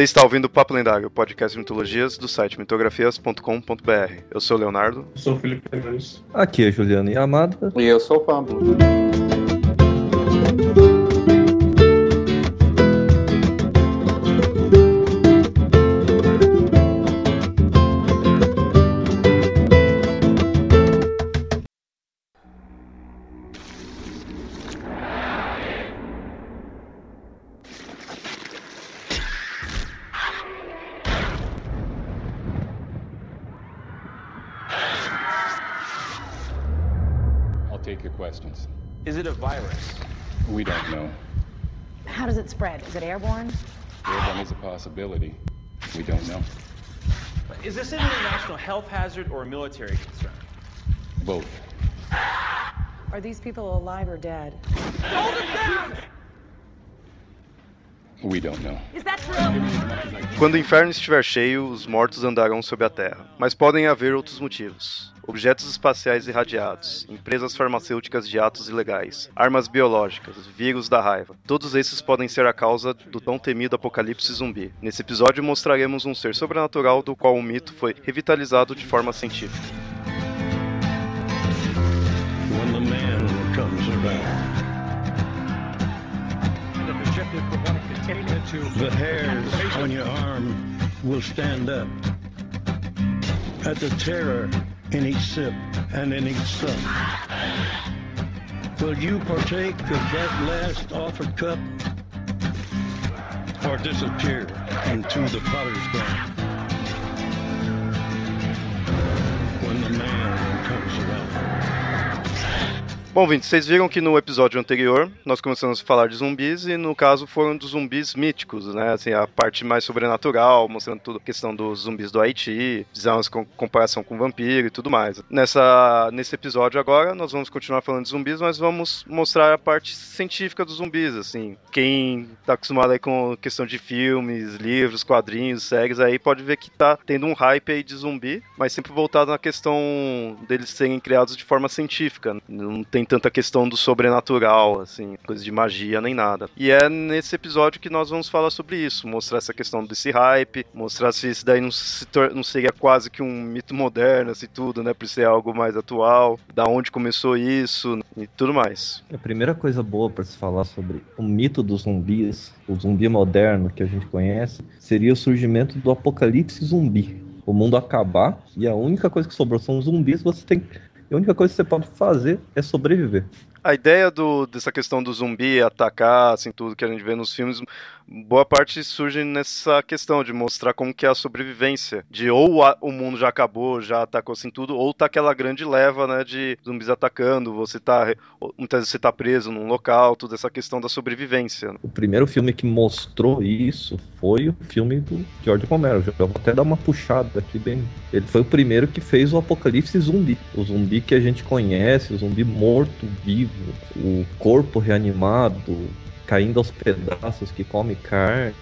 Você está ouvindo o Papo Lendário, o podcast de mitologias do site mitografias.com.br. Eu sou o Leonardo. Eu sou o Felipe Nunes. Aqui é Juliana Yamada. E eu sou o Pablo. Is it airborne? Airborne is a possibility. We don't know. Is this an international health hazard or a military concern? Both. Are these people alive or dead? Hold them down! We don't know. Is that true? Quando o inferno estiver cheio, os mortos andarão sobre a terra. Mas podem haver outros motivos. Objetos espaciais irradiados, empresas farmacêuticas de atos ilegais, armas biológicas, vírus da raiva. Todos esses podem ser a causa do tão temido apocalipse zumbi. Nesse episódio mostraremos um ser sobrenatural do qual o mito foi revitalizado de forma científica. when the man comes around. The hairs on your arm will stand up at the terror in each sip and in each sup. Will you partake of that last offered cup or disappear into the potter's ground? When the man comes around. Bom, Vinte, vocês viram que no episódio anterior nós começamos a falar de zumbis e no caso foram dos zumbis míticos, né? Assim, a parte mais sobrenatural, mostrando tudo a questão dos zumbis do Haiti, fizemos com comparação com vampiro e tudo mais. Nessa, nesse episódio agora nós vamos continuar falando de zumbis, mas vamos mostrar a parte científica dos zumbis, assim. Quem tá acostumado aí com questão de filmes, livros, quadrinhos, séries aí pode ver que tá tendo um hype aí de zumbi, mas sempre voltado na questão deles serem criados de forma científica. Não tem tanta questão do sobrenatural, assim, coisa de magia nem nada. E é nesse episódio que nós vamos falar sobre isso, mostrar essa questão desse hype, mostrar se isso daí não, se não seria quase que um mito moderno, assim, tudo, né, por ser algo mais atual, da onde começou isso e tudo mais. A primeira coisa boa para se falar sobre o mito dos zumbis, o zumbi moderno que a gente conhece, seria o surgimento do apocalipse zumbi. O mundo acabar e a única coisa que sobrou são os zumbis, você tem a única coisa que você pode fazer é sobreviver. A ideia do, dessa questão do zumbi atacar, assim, tudo que a gente vê nos filmes, boa parte surge nessa questão de mostrar como que é a sobrevivência. De ou a- o mundo já acabou, já atacou assim tudo, ou tá aquela grande leva, né, de zumbis atacando, você tá, muitas vezes você tá preso num local, toda essa questão da sobrevivência. O primeiro filme que mostrou isso foi o filme do George Romero. Eu vou até dar uma puxada aqui bem. Ele foi o primeiro que fez o apocalipse zumbi. O zumbi que a gente conhece, o zumbi morto, vivo, o corpo reanimado, caindo aos pedaços, que come carne,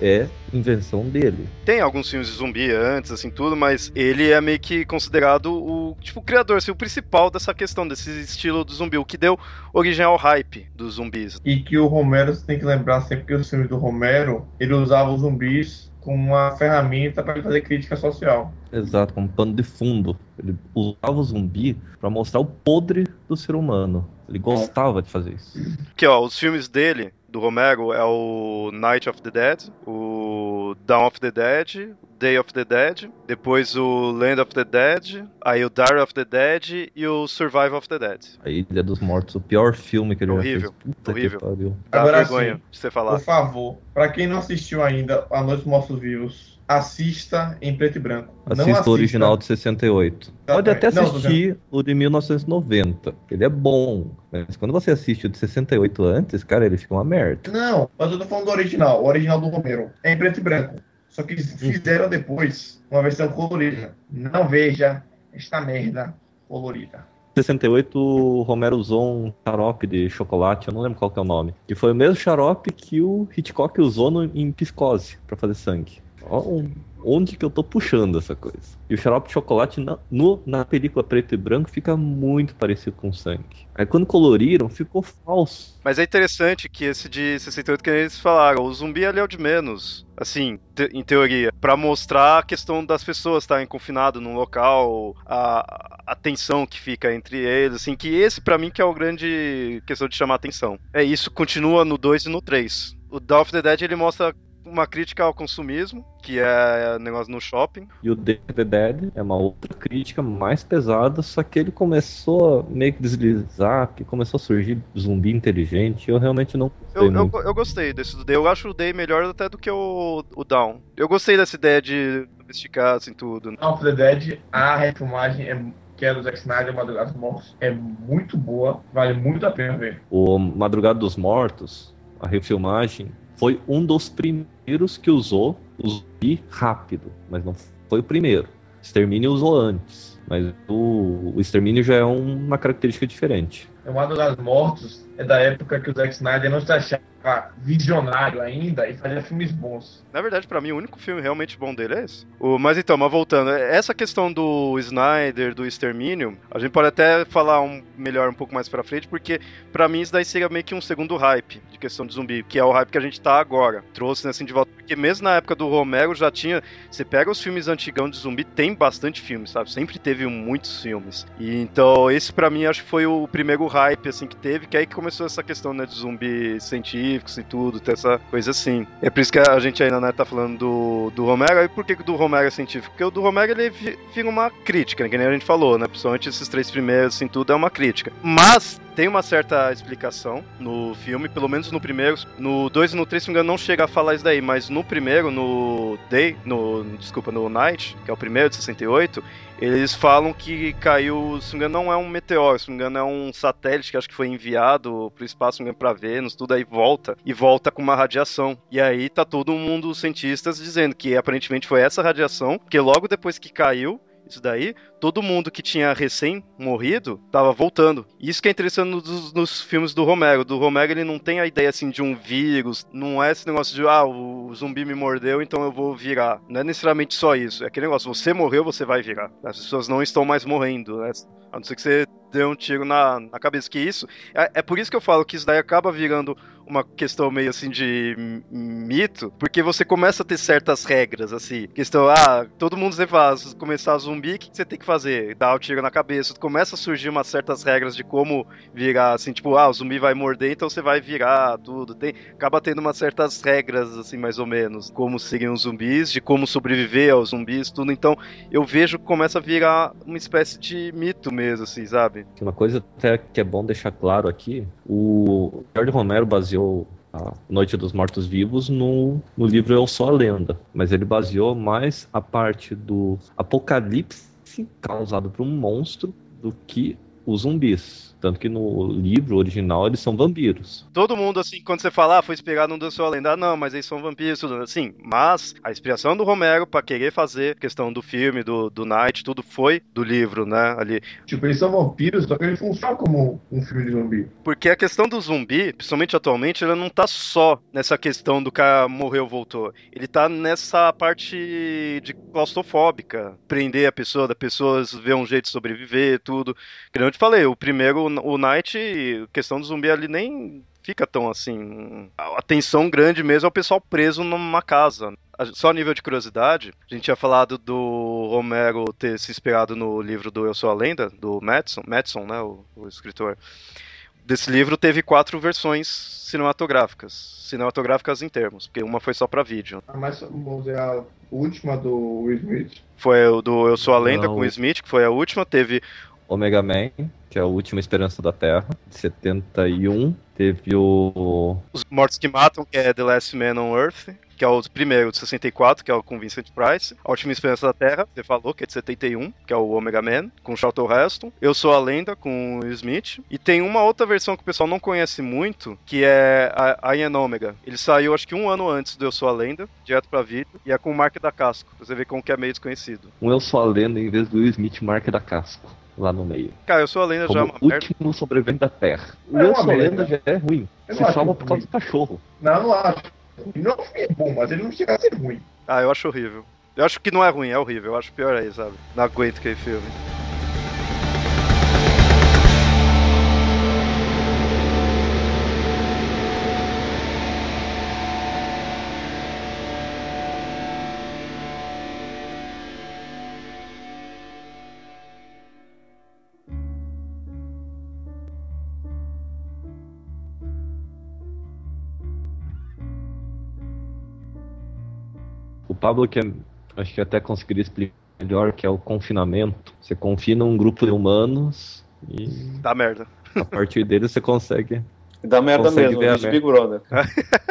é invenção dele. Tem alguns filmes de zumbi antes, assim, tudo, mas ele é meio que considerado o, tipo, o criador, assim, o principal dessa questão, desse estilo do zumbi, o que deu origem ao hype dos zumbis. E que o Romero, você tem que lembrar sempre que os filmes do Romero, ele usava os zumbis como uma ferramenta para fazer crítica social. Exato, como pano de fundo. Ele usava o zumbi para mostrar o podre do ser humano. Ele gostava de fazer isso. Que, ó, os filmes dele, do Romero, é o Night of the Dead, o Dawn of the Dead, Day of the Dead, depois o Land of the Dead, aí o Diary of the Dead e o Survival of the Dead. A Ilha dos Mortos, o pior filme que ele Horrível, já fez. Puta horrível. que pariu. Dá Agora vergonha sim. de você falar. Por favor, para quem não assistiu ainda A Noite dos Mortos Vivos, assista em preto e branco. não Assista o original de 68. Pode até Não, assistir o de 1990. Ele é bom. Mas quando você assiste o de 68 antes, cara, ele fica uma merda. Não, mas eu tô falando do original, o original do Romero. É em preto e branco. Só que fizeram depois uma versão colorida. Não veja esta merda colorida. 68, o Romero usou um xarope de chocolate, eu não lembro qual que é o nome. Que foi o mesmo xarope que o Hitchcock usou no- em Psicose, pra fazer sangue. Onde que eu tô puxando essa coisa. E o xarope de chocolate na, no, na película preto e branco fica muito parecido com sangue. Aí quando coloriram, ficou falso. Mas é interessante que esse de 68 que eles falaram, o zumbi ali é o de menos. Assim, te- em teoria, Pra mostrar a questão das pessoas estarem confinadas num local, a, a tensão que fica entre eles, assim, que esse pra mim que é o grande questão de chamar atenção. É isso, continua no 2 e no 3. O Dawn of the Dead ele mostra uma crítica ao consumismo, que é negócio no shopping. E o Day the Dead é uma outra crítica mais pesada, só que ele começou a meio que deslizar, que começou a surgir zumbi inteligente, e eu realmente não gostei Eu, eu, eu gostei desse do Day. Eu acho o Day melhor até do que o, o Down. Eu gostei dessa ideia de domesticar, assim, tudo. Dawn of the Dead, a refilmagem é, que é do Zack Snyder, Madrugados Mortos, é muito boa, vale muito a pena ver. O Madrugada dos Mortos, a refilmagem, foi um dos primeiros que usou o zumbi rápido, mas não foi o primeiro. Extermínio usou antes, mas o, o Extermínio já é um- uma característica diferente. O Madrugados Mortos é da época que o Zack Snyder não se achava visionário ainda e fazia filmes bons. Na verdade, pra mim, o único filme realmente bom dele é esse. O, mas então, mas voltando, essa questão do Snyder, do Extermínio, a gente pode até falar um, melhor um pouco mais pra frente, porque pra mim isso daí seria meio que um segundo hype de questão de zumbi, que é o hype que a gente tá agora. Trouxe né, assim de volta, porque mesmo na época do Romero já tinha. Você pega os filmes antigão de zumbi, tem bastante filme, sabe? Sempre teve muitos filmes. E então, esse pra mim acho que foi o primeiro hype assim que teve, que aí que começou essa questão né, de zumbi científicos e tudo, ter essa coisa assim. É por isso que a gente ainda né, tá falando do, do Romero. E por que que o do Romero é científico? Porque o do Romero ele vi- vira uma crítica, né, que nem a gente falou, né? Principalmente esses três primeiros, assim, tudo é uma crítica. Mas tem uma certa explicação no filme, pelo menos no primeiro. No 2 e no 3, se não me engano, não chega a falar isso daí, mas no primeiro, no Day, no. Desculpa, no Night, que é o primeiro de 68, eles falam que caiu, se não me engano, não é um meteoro, se não me engano, é um satélite que acho que foi enviado pro espaço, se não me engano, pra Vênus, tudo aí volta, e volta com uma radiação. E aí tá todo mundo, os cientistas, dizendo que aparentemente foi essa radiação, que logo depois que caiu, isso daí, todo mundo que tinha recém morrido tava voltando. Isso que é interessante nos, nos filmes do Romero. Do Romero ele não tem a ideia assim de um vírus, não é esse negócio de ah, o zumbi me mordeu, então eu vou virar. Não é necessariamente só isso. É aquele negócio, você morreu, você vai virar. As pessoas não estão mais morrendo, né? A não ser que você deu um tiro na, na cabeça. Que isso. É, é por isso que eu falo que isso daí acaba virando uma questão meio assim de mito, porque você começa a ter certas regras, assim. Questão, ah, todo mundo você faz, começar zumbi, o que você tem que fazer? Dar o tiro na cabeça. Começa a surgir umas certas regras de como virar, assim, tipo, ah, o zumbi vai morder, então você vai virar, tudo. Tem, acaba tendo umas certas regras, assim, mais ou menos, como seriam os zumbis, de como sobreviver aos zumbis, tudo. Então, eu vejo que começa a virar uma espécie de mito mesmo, assim, sabe? Uma coisa até que é bom deixar claro aqui, o George Romero baseou a Noite dos Mortos Vivos no, no livro Eu Sou a Lenda, mas ele baseou mais a parte do apocalipse causado por um monstro do que os zumbis. Tanto que no livro original eles são vampiros. Todo mundo, assim, quando você fala, ah, foi inspirado no Deus Sua Lenda, ah, não, mas eles são vampiros, tudo assim. Mas a inspiração do Romero pra querer fazer questão do filme, do, do Night, tudo foi do livro, né, ali. Tipo, eles são vampiros, só que eles funcionam como um filme de zumbi. Porque a questão do zumbi, principalmente atualmente, ela não tá só nessa questão do cara morreu, voltou. Ele tá nessa parte de claustrofóbica. Prender a pessoa, da pessoa ver um jeito de sobreviver, tudo. Que nem eu te falei, o primeiro, o Night, a questão do zumbi ali nem fica tão assim. A tensão grande mesmo é o pessoal preso numa casa. Só a nível de curiosidade, a gente tinha falado do Romero ter se inspirado no livro do Eu Sou a Lenda, do Madison, Madison né, o, o escritor. Desse livro teve quatro versões cinematográficas, cinematográficas em termos, porque uma foi só pra vídeo. A mais famosa é a última do Will Smith. Foi o do Eu Sou a Lenda Não. com o Smith, que foi a última, teve Omega Man, que é a última esperança da Terra, de 71. Teve o. Os Mortos que Matam, que é The Last Man on Earth, que é o primeiro de 64, que é o com Vincent Price. A Última Esperança da Terra, você falou, que é de 71, que é o Omega Man, com Charlton Heston. Eu Sou a Lenda, com o Smith. E tem uma outra versão que o pessoal não conhece muito, que é a Ian Omega. Ele saiu, acho que um ano antes do Eu Sou a Lenda, direto pra vídeo, e é com o Mark da Casco. Você vê como que é meio desconhecido. Um Eu Sou a Lenda em vez do Will Smith marca da casco. Lá no meio. Cara, Eu Sou a Lenda já é Como uma merda. último sobrevivente da Terra. O É Eu Sou a. Lenda já é ruim. Eu Se salva por causa ruim. do cachorro. Não, não acho. Não é bom, mas ele não chega a ser ruim. Ah, eu acho horrível. Eu acho que não é ruim, é horrível. Eu acho pior aí, sabe? Não aguento aquele filme. Pablo que acho que até conseguiria explicar melhor que é o confinamento. Você confina um grupo de humanos e Dá merda. a partir deles você consegue. Dá merda Consegue mesmo, ver a Big Brother.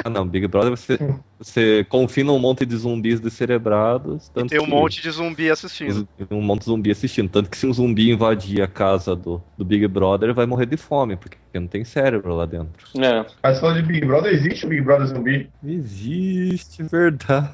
Ah não, Big Brother você, você confina um monte de zumbis descerebrados. E Tanto tem um que- monte de zumbi assistindo. um monte de zumbi assistindo. Tanto que se um zumbi invadir a casa do, do Big Brother, vai morrer de fome, porque não tem cérebro lá dentro. É. Mas falando de Big Brother, existe o Big Brother Zumbi? Existe, verdade.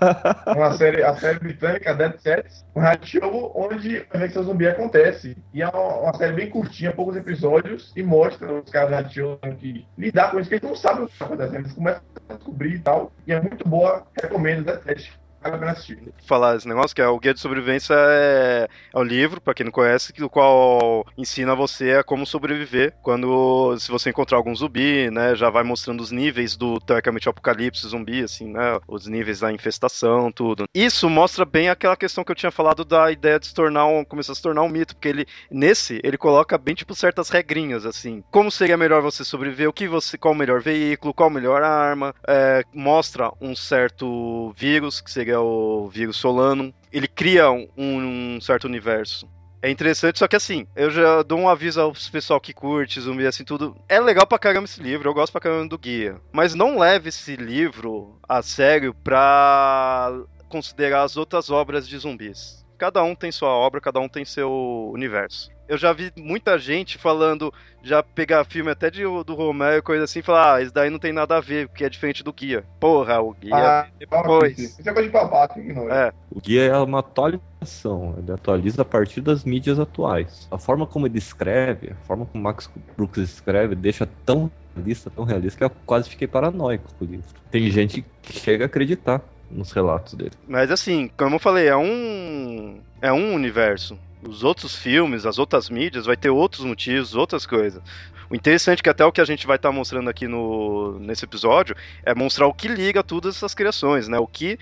Uma série, a série britânica Dead Sets, um reality show onde a infecção zumbi acontece. E é uma, uma série bem curtinha, poucos episódios, e mostra os caras do reality show tendo que lidar com isso, que eles não sabem o que está acontecendo. Eles começam a descobrir e tal. E é muito boa, recomendo Dead Sets. Vale a pena assistir. falar esse negócio, que é o Guia de Sobrevivência é, é um livro, pra quem não conhece, que- o qual ensina você a como sobreviver quando se você encontrar algum zumbi, né? Já vai mostrando os níveis do teoricamente apocalipse zumbi, assim, né? Os níveis da infestação, tudo. Isso mostra bem aquela questão que eu tinha falado da ideia de se tornar um, começar a se tornar um mito, porque ele nesse ele coloca bem tipo certas regrinhas assim. Como seria melhor você sobreviver? O que você, qual o melhor veículo? Qual a melhor arma? É, mostra um certo vírus que seria o vírus Solanum. Ele cria um, um certo universo. É interessante, só que assim, eu já dou um aviso aos pessoal que curte zumbi assim tudo. É legal pra caramba esse livro, eu gosto pra caramba do guia. Mas não leve esse livro a sério pra considerar as outras obras de zumbis. Cada um tem sua obra, cada um tem seu universo. Eu já vi muita gente falando, já pegar filme até de, do Romero e coisa assim, e falar, ah, isso daí não tem nada a ver, porque é diferente do guia. Porra, o guia Ah, é depois. Isso é coisa de babaca. É. O guia é uma atualização, ele atualiza a partir das mídias atuais. A forma como ele escreve, a forma como Max Brooks escreve, deixa tão realista, tão realista, que eu quase fiquei paranoico com o livro. Tem gente que chega a acreditar nos relatos dele. Mas assim, como eu falei, é um. É um universo. Os outros filmes, as outras mídias, vai ter outros motivos, outras coisas. O interessante é que até o que a gente vai estar mostrando aqui no, nesse episódio é mostrar o que liga todas essas criações, né? O que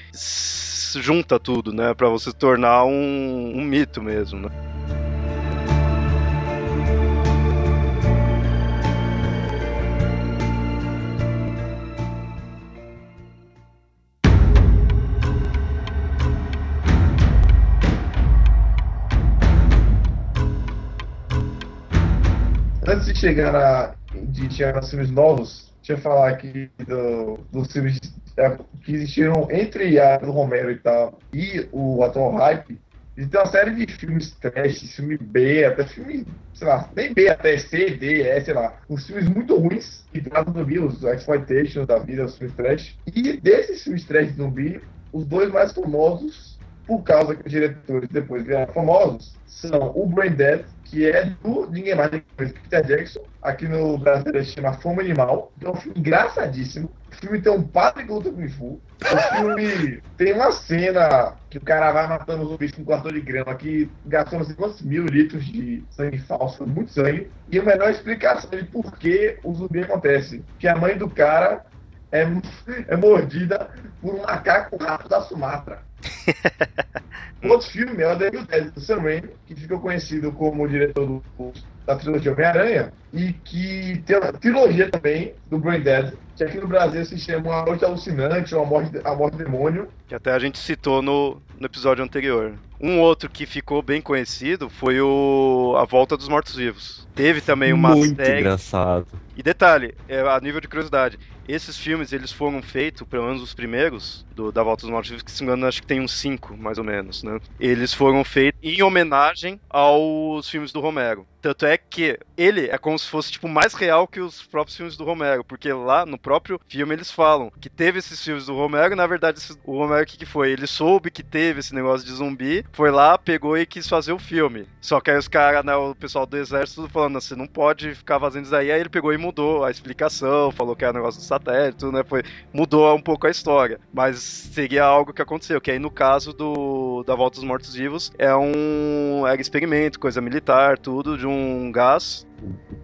junta tudo, né? Pra você tornar um, um mito mesmo, né? Chegar na, de chegar nos filmes novos, deixa eu falar aqui do, dos filmes é, que existiram entre a do Romero e tal e o atual hype. Existe uma série de filmes trash, filme B, até filme, sei lá, nem B, até C, D, E, sei lá. Uns filmes muito ruins que tratam zumbi, os exploitation da vida, os filmes trash. E desses filmes trash de zumbi, os dois mais famosos, por causa que os diretores depois vieram famosos, são o Brain Dead, que é do ninguém mais ninguém menos que Peter Jackson. Aqui no Brasil ele chama Fome Animal. que É um filme engraçadíssimo. O filme tem um padre que luta com Fu. O filme tem uma cena que o cara vai matando os zumbis com um quarto de grama que gastou não sei quantos mil litros de sangue falso, muito sangue. E a melhor explicação de por que o zumbi acontece. Que a mãe do cara é, é mordida por um macaco rato da Sumatra. Outro filme é o do Sam Raimi, que ficou conhecido como diretor do, da trilogia Homem-Aranha, e que tem uma trilogia também do Brain Dead, que aqui no Brasil se chama A Morte Alucinante ou A Morte, a Morte Demônio. Que até a gente citou no, no episódio anterior. Um outro que ficou bem conhecido foi o A Volta dos Mortos-Vivos. Teve também uma Muito série. engraçado. E detalhe, é, a nível de curiosidade, esses filmes eles foram feitos, pelo menos os primeiros, do, da Volta dos Mortos Vivos, que se me engano acho que tem uns cinco, mais ou menos, né? Eles foram feitos em homenagem aos filmes do Romero. Tanto é que ele é como se fosse tipo mais real que os próprios filmes do Romero, porque lá no próprio filme eles falam que teve esses filmes do Romero na verdade o Romero o que, foi? Ele soube que teve esse negócio de zumbi, foi lá, pegou e quis fazer o filme. Só que aí os caras, né, o pessoal do exército falando, você não pode ficar fazendo isso aí. Aí ele pegou e mudou a explicação, falou que era negócio do satélite, né? Foi, mudou um pouco a história. Mas seria algo que aconteceu, que aí no caso do da Volta dos Mortos Vivos é um era experimento, coisa militar, tudo de um gás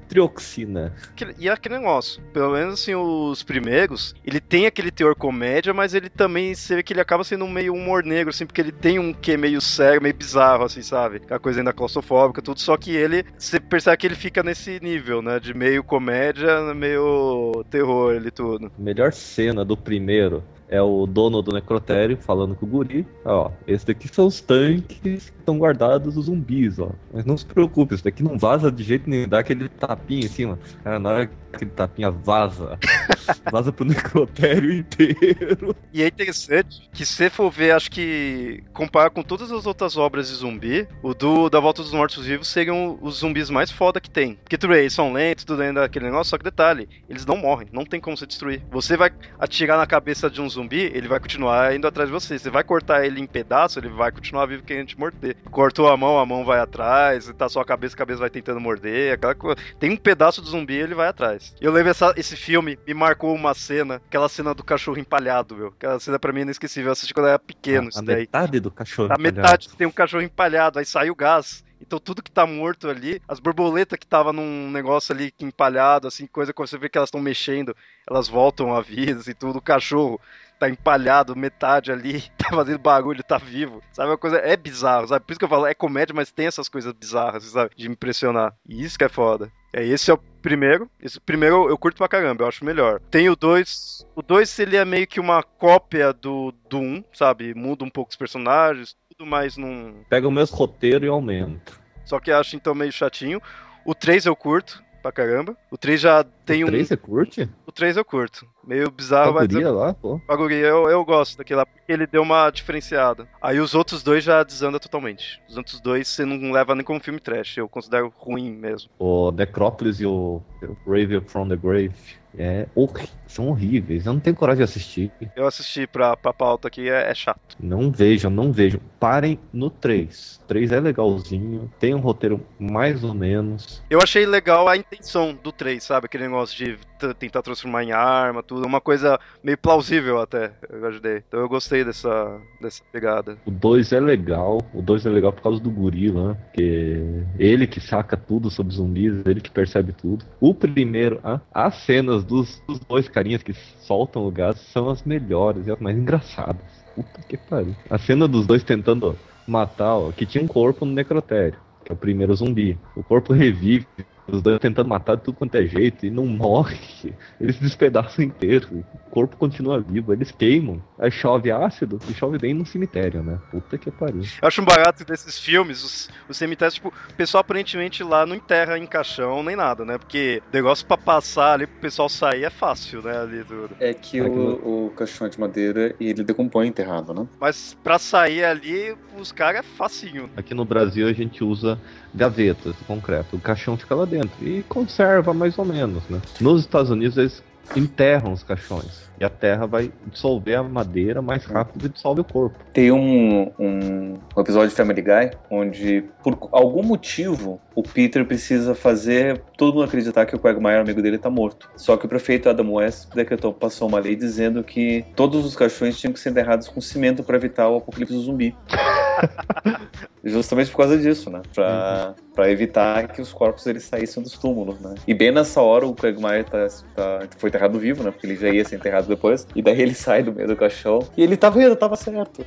Trioxina. E é aquele negócio, pelo menos assim, os primeiros, ele tem aquele teor comédia, mas ele também, você vê que ele acaba sendo um meio humor negro, assim, porque ele tem um que meio sério, meio bizarro, assim, sabe? Aquela coisa ainda claustrofóbica, tudo, só que ele, você percebe que ele fica nesse nível, né? De meio comédia, meio terror, ele tudo. Melhor cena do primeiro é o dono do necrotério falando com o guri. Ó, esses daqui são os tanques que estão guardados os zumbis, ó. Mas não se preocupe, isso daqui não vaza de jeito nenhum. Dá aquele tapinha em cima. Cara, na hora que aquele tapinha vaza, vaza pro necrotério inteiro. E é interessante que se for ver, acho que comparar com todas as outras obras de zumbi, o do da Volta dos Mortos Vivos seriam os zumbis mais foda que tem. Porque tudo bem, eles são lentos, tudo ainda aquele negócio, só que detalhe, eles não morrem, não tem como você destruir. Você vai atirar na cabeça de um zumbi, ele vai continuar indo atrás de você. Você vai cortar ele em pedaço, ele vai continuar vivo querendo te morder. Cortou a mão, a mão vai atrás, tá só a cabeça, a cabeça vai tentando morder, aquela coisa. Tem um pedaço do zumbi, ele vai atrás. Eu lembro essa, esse filme, me marcou uma cena, aquela cena do cachorro empalhado, meu. Aquela cena pra mim é inesquecível. Eu assisti quando eu era pequeno, a isso daí. metade do cachorro. A empalhado. metade tem um cachorro empalhado, aí sai o gás. Então tudo que tá morto ali, as borboletas que tava num negócio ali empalhado, assim, coisa que você vê que elas estão mexendo, elas voltam à vida, assim, tudo. O cachorro tá empalhado, metade ali, tá fazendo barulho, tá vivo. Sabe, uma coisa, é bizarro, sabe? Por isso que eu falo, é comédia, mas tem essas coisas bizarras, sabe? De me impressionar. E isso que é foda. É, esse é o primeiro. Esse primeiro eu curto pra caramba, eu acho melhor. Tem o 2. O 2 ele é meio que uma cópia do 1, um, sabe? Muda um pouco os personagens, tudo mais num. Pega o mesmo roteiro e aumenta. Só que acho então meio chatinho. O 3 eu curto pra caramba. O 3 já tem o um. 3 você curte? O 3 eu curto. Meio bizarro, mas. Baguria lá, pô. Bagulho, eu, eu gosto daquele lá, porque ele deu uma diferenciada. Aí os outros dois já desanda totalmente. Os outros dois você não leva nem como filme trash, eu considero ruim mesmo. O Necrópolis e o Grave from the Grave. É horri- são horríveis. Eu não tenho coragem de assistir. Eu assisti pra, pra pauta aqui, é, é chato. Não vejam, não vejam. Parem no 3. 3 é legalzinho. Tem um roteiro mais ou menos. Eu achei legal a intenção do 3, sabe? Aquele negócio de tentar transformar em arma, tudo. Uma coisa meio plausível até, eu ajudei. Então eu gostei dessa, dessa pegada. O 2 é legal. O 2 é legal por causa do guri lá. Porque ele que saca tudo sobre zumbis, ele que percebe tudo. O primeiro, ah, as cenas dos, dos dois carinhas que soltam o gás são as melhores e as mais engraçadas. Puta que pariu. A cena dos dois tentando matar, ó, que tinha um corpo no necrotério, que é o primeiro zumbi. O corpo revive, os dois tentando matar de tudo quanto é jeito e não morre. Eles despedaçam inteiro. O corpo continua vivo, eles queimam. Aí chove ácido e chove bem no cemitério, né? Puta que pariu. Eu acho um barato desses filmes, os, os cemitérios, tipo, o pessoal aparentemente lá não enterra em caixão nem nada, né? Porque negócio pra passar ali pro pessoal sair é fácil, né? Ali tudo. É que que o, o caixão é de madeira e ele decompõe enterrado, né? Mas pra sair ali, os caras é facinho. Aqui no Brasil a gente usa gavetas de concreto. O caixão fica lá dentro e conserva mais ou menos, né? Nos Estados Unidos eles enterram os caixões e a terra vai dissolver a madeira mais rápido do que dissolve o corpo. Tem um, um, um episódio de Family Guy onde, por algum motivo, o Peter precisa fazer todo mundo acreditar que o Quagmire, amigo dele, tá morto. Só que o prefeito Adam West decretou, passou uma lei dizendo que todos os caixões tinham que ser enterrados com cimento para evitar o apocalipse zumbi. Justamente por causa disso, né? Pra, pra evitar que os corpos eles saíssem dos túmulos, né? E bem nessa hora o Quagmire tá, tá, foi enterrado vivo, né? Porque ele já ia ser enterrado depois. E daí ele sai do meio do caixão. E ele tava vendo, tava certo.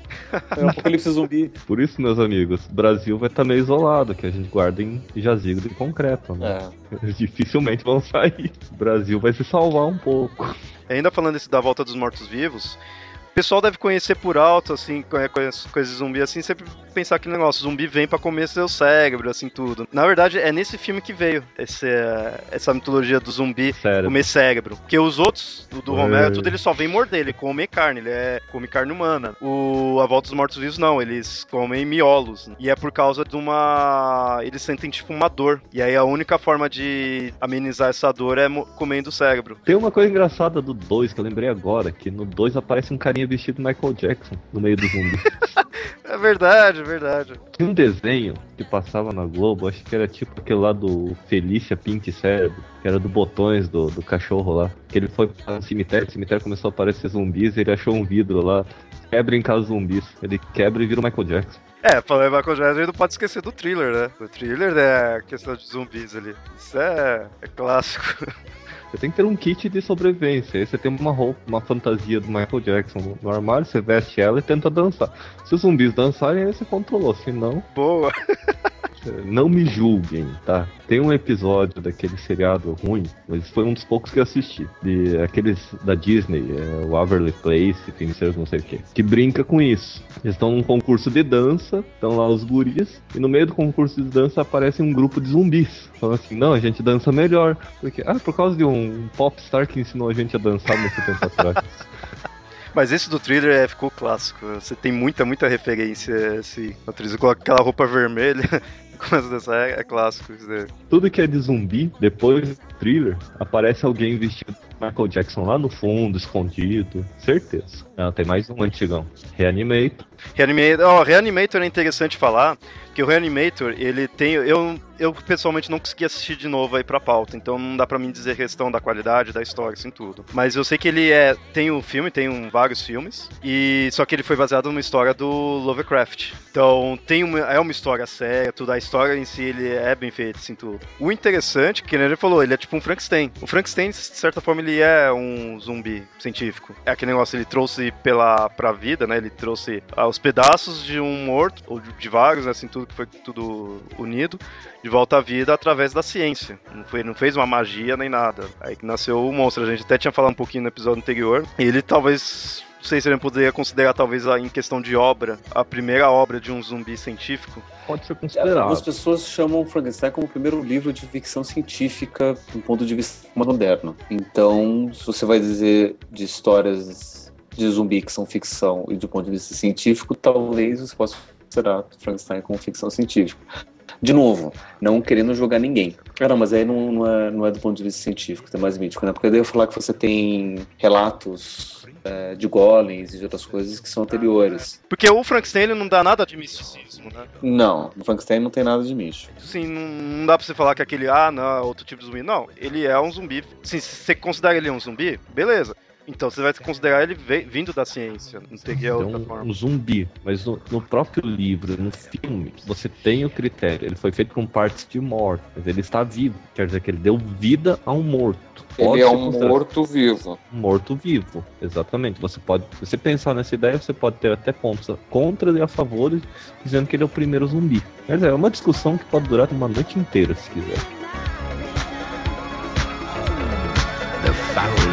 É um apocalipse zumbi. Por isso, meus amigos, o Brasil vai estar meio isolado, que a gente guarda em jazigo de concreto, né? É. Dificilmente vão sair. O Brasil vai se salvar um pouco. Ainda falando esse da volta dos mortos-vivos, pessoal deve conhecer por alto, assim, coisas de zumbi, assim, sempre pensar que negócio, zumbi vem pra comer seu cérebro, assim, tudo. Na verdade, é nesse filme que veio esse, eh, essa mitologia do zumbi Sério. comer cérebro. Porque os outros, do É. Romero, tudo, ele só vem morder, ele come carne, ele é, come carne humana. O A Volta dos Mortos-Vivos, não, eles comem miolos. E é por causa de uma... Eles sentem, tipo, uma dor. E aí a única forma de amenizar essa dor é comendo o cérebro. Tem uma coisa engraçada do 2 que eu lembrei agora, que no 2 aparece um carinha vestido de Michael Jackson no meio dos zumbis. É verdade, é verdade. Tinha um desenho que passava na Globo, acho que era tipo aquele lá do Felícia Pink Cérebro, que era do Botões, do, do cachorro lá. Que ele foi para um cemitério, o cemitério começou a aparecer zumbis, ele achou um vidro lá, quebra em casa zumbis. Ele quebra e vira o Michael Jackson. É, falando em Michael Jackson, a gente não pode esquecer do thriller, né? O thriller é a questão de zumbis ali. Isso é, é clássico. Você tem que ter um kit de sobrevivência. Aí você tem uma roupa, uma fantasia do Michael Jackson no- armário, você veste ela e tenta dançar. Se os zumbis dançarem, aí você controlou. Se não, Boa. não me julguem, tá? Tem um episódio daquele seriado ruim, mas foi um dos poucos que eu assisti. De aqueles da Disney, é, o Waverly Place, Feiticeiros não sei o que. Que brinca com isso. Eles estão num concurso de dança, estão lá os guris, e no meio do concurso de dança aparece um grupo de zumbis. Falando assim, não, a gente dança melhor. Porque, ah, por causa de um popstar que ensinou a gente a dançar muito tempo atrás. Mas esse do thriller é, ficou clássico. Você tem muita, muita referência. A atriz coloca aquela roupa vermelha começa a dançar. É, é clássico isso daí. Tudo que é de zumbi, depois do thriller, aparece alguém vestido de Michael Jackson lá no fundo, escondido. Certeza. Não, tem mais um antigão. Reanimator. Reanimator, ó, Reanimator é interessante falar, que o Reanimator, ele tem. Eu, eu pessoalmente não consegui assistir de novo aí pra pauta, então não dá pra mim dizer questão da qualidade, da história, assim, tudo. Mas eu sei que ele é. Tem o filme, tem um, vários filmes, e só que ele foi baseado numa história do Lovecraft. Então tem uma, é uma história séria, tudo. A história em si ele é bem feita, assim, tudo. O interessante, que ele falou, ele é tipo um Frankenstein. O Frankenstein, de certa forma, ele é um zumbi científico. É aquele negócio, ele trouxe pela pra vida, né? Ele trouxe ah, os pedaços de um morto, ou de, de vários, né, assim, tudo que foi tudo unido, de volta à vida através da ciência. Não, foi, não fez uma magia nem nada. Aí que nasceu o monstro. A gente até tinha falado um pouquinho no episódio anterior. Ele talvez. Não sei se ele poderia considerar, talvez, em questão de obra, a primeira obra de um zumbi científico. Pode ser Algumas considerado. pessoas chamam Frankenstein como o primeiro livro de ficção científica do ponto de vista moderno. Então, se você vai dizer de histórias de zumbi que são ficção e do ponto de vista científico, talvez você possa considerar Frankenstein como ficção científica. De novo, não querendo jogar ninguém. Ah, não, mas aí não, não, é, não é do ponto de vista científico, é mais mítico, né? Porque daí eu falar que você tem relatos é, de golems e de outras coisas que são anteriores. Porque o Frankenstein não dá nada de misticismo, né? Não, no Frankenstein não tem nada de místico. Assim, não, não dá pra você falar que aquele, ah, não, é outro tipo de zumbi. Não, ele é um zumbi. Assim, se você considera ele um zumbi, beleza. Então você vai considerar ele vindo da ciência. Não teria É outra um, forma. um zumbi, mas no, no próprio livro, no filme, você tem o critério. Ele foi feito com partes de morte, mas ele está vivo. Quer dizer que ele deu vida a um morto. Pode Ele é um morto-vivo. um morto-vivo. Exatamente. Você pode, se você pensar nessa ideia, você pode ter até pontos contra e a favor, dizendo que ele é o primeiro zumbi. Quer dizer, é uma discussão que pode durar uma noite inteira, se quiser. The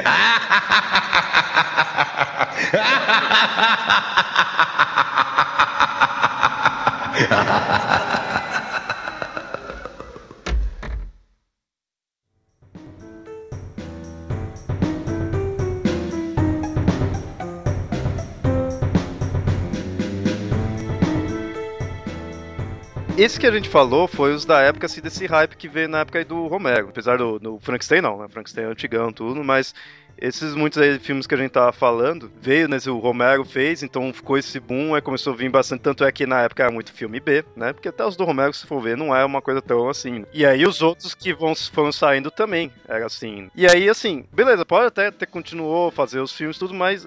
ha ha ha ha Esse que a gente falou foi os da época, assim, desse hype que veio na época aí do Romero. Apesar do, do Frankenstein, não, né? Frankenstein é antigão, tudo, mas esses muitos aí filmes que a gente tava falando, veio, né? O Romero fez, então ficou esse boom, aí começou a vir bastante. Tanto é que na época era muito filme B, né? Porque até os do Romero, se for ver, não é uma coisa tão assim. E aí os outros que vão, foram saindo também, era assim. E aí, assim, beleza, pode até ter continuou fazer os filmes, tudo mais,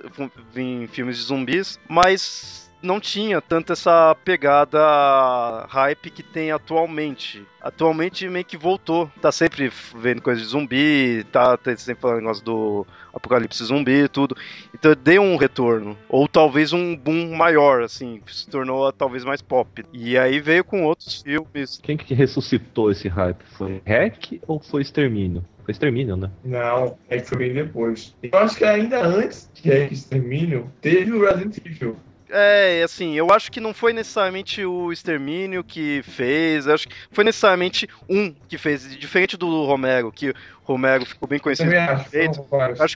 vir filmes de zumbis, mas não tinha tanto essa pegada hype que tem atualmente. Atualmente meio que voltou. Tá sempre vendo coisa de zumbi, tá, tá sempre falando negócio do apocalipse zumbi e tudo. Então deu um retorno. Ou talvez um boom maior, assim, se tornou talvez mais pop. E aí veio com outros filmes. Quem que ressuscitou esse hype? Foi Hack ou foi Extermínio? Foi Extermínio, né? Não, é que foi bem depois. Eu acho que ainda antes é Extermínio, teve o Resident Evil. É, assim, eu acho que não foi necessariamente o Extermínio que fez, acho que foi necessariamente um que fez, diferente do Romero, que Romero ficou bem conhecido. Acho, Feito.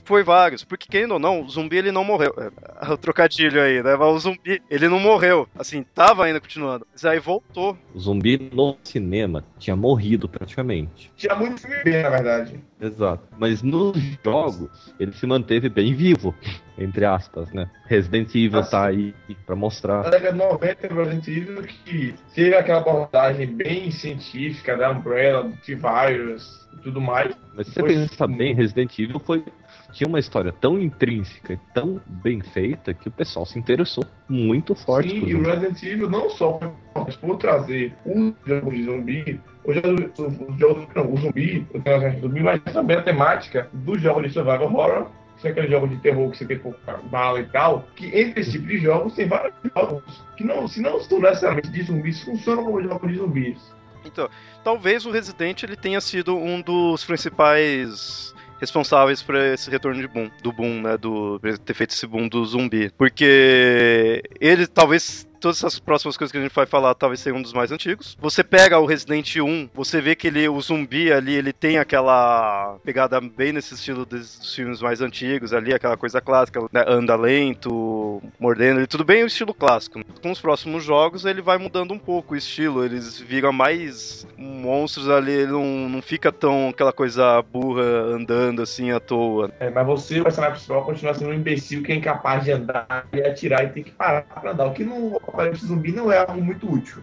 que foi vários, porque querendo ou não, o zumbi ele não morreu. É, o trocadilho aí, né? O zumbi, ele não morreu. Assim, tava ainda continuando. Mas aí voltou. O zumbi no cinema tinha morrido praticamente. Tinha muito filme B, na verdade. Exato. Mas nos jogos, ele se manteve bem vivo, entre aspas, né? Resident Evil tá aí pra Na mostrar. década de 90 teve o Resident Evil que teve aquela abordagem bem científica da Umbrella, do T-Virus e tudo mais. Mas se você Foi- pensar bem, Resident Evil foi tinha uma história tão intrínseca e tão bem feita que o pessoal se interessou muito forte Sim, por e o. Resident Evil não só foi forte por trazer um jogo de zumbi, o jogo, o, o jogo não, o zumbi, o de zumbi, mas também a temática do jogo de survival horror, que é aquele jogo de terror que você tem pouca bala e tal, que entre esse tipo de jogos tem vários jogos que não, se não são necessariamente de zumbis, funcionam como jogos de zumbis. Então, talvez o Resident ele tenha sido um dos principais responsáveis por esse retorno de boom, do boom, né, do ter feito esse boom do zumbi, porque ele talvez todas essas próximas coisas que a gente vai falar talvez seja um dos mais antigos. Você pega o Resident 1, você vê que ele, o zumbi ali, ele tem aquela pegada bem nesse estilo dos filmes mais antigos ali, aquela coisa clássica, né, anda lento, mordendo, ele tudo bem o estilo clássico. Com os próximos jogos ele vai mudando um pouco o estilo, eles viram mais monstros ali, ele não, não fica tão aquela coisa burra andando assim à toa. É, mas você, o personagem principal, continua sendo um imbecil que é incapaz de andar e atirar e tem que parar pra andar. O que no Apocalipse Zumbi não é algo muito útil.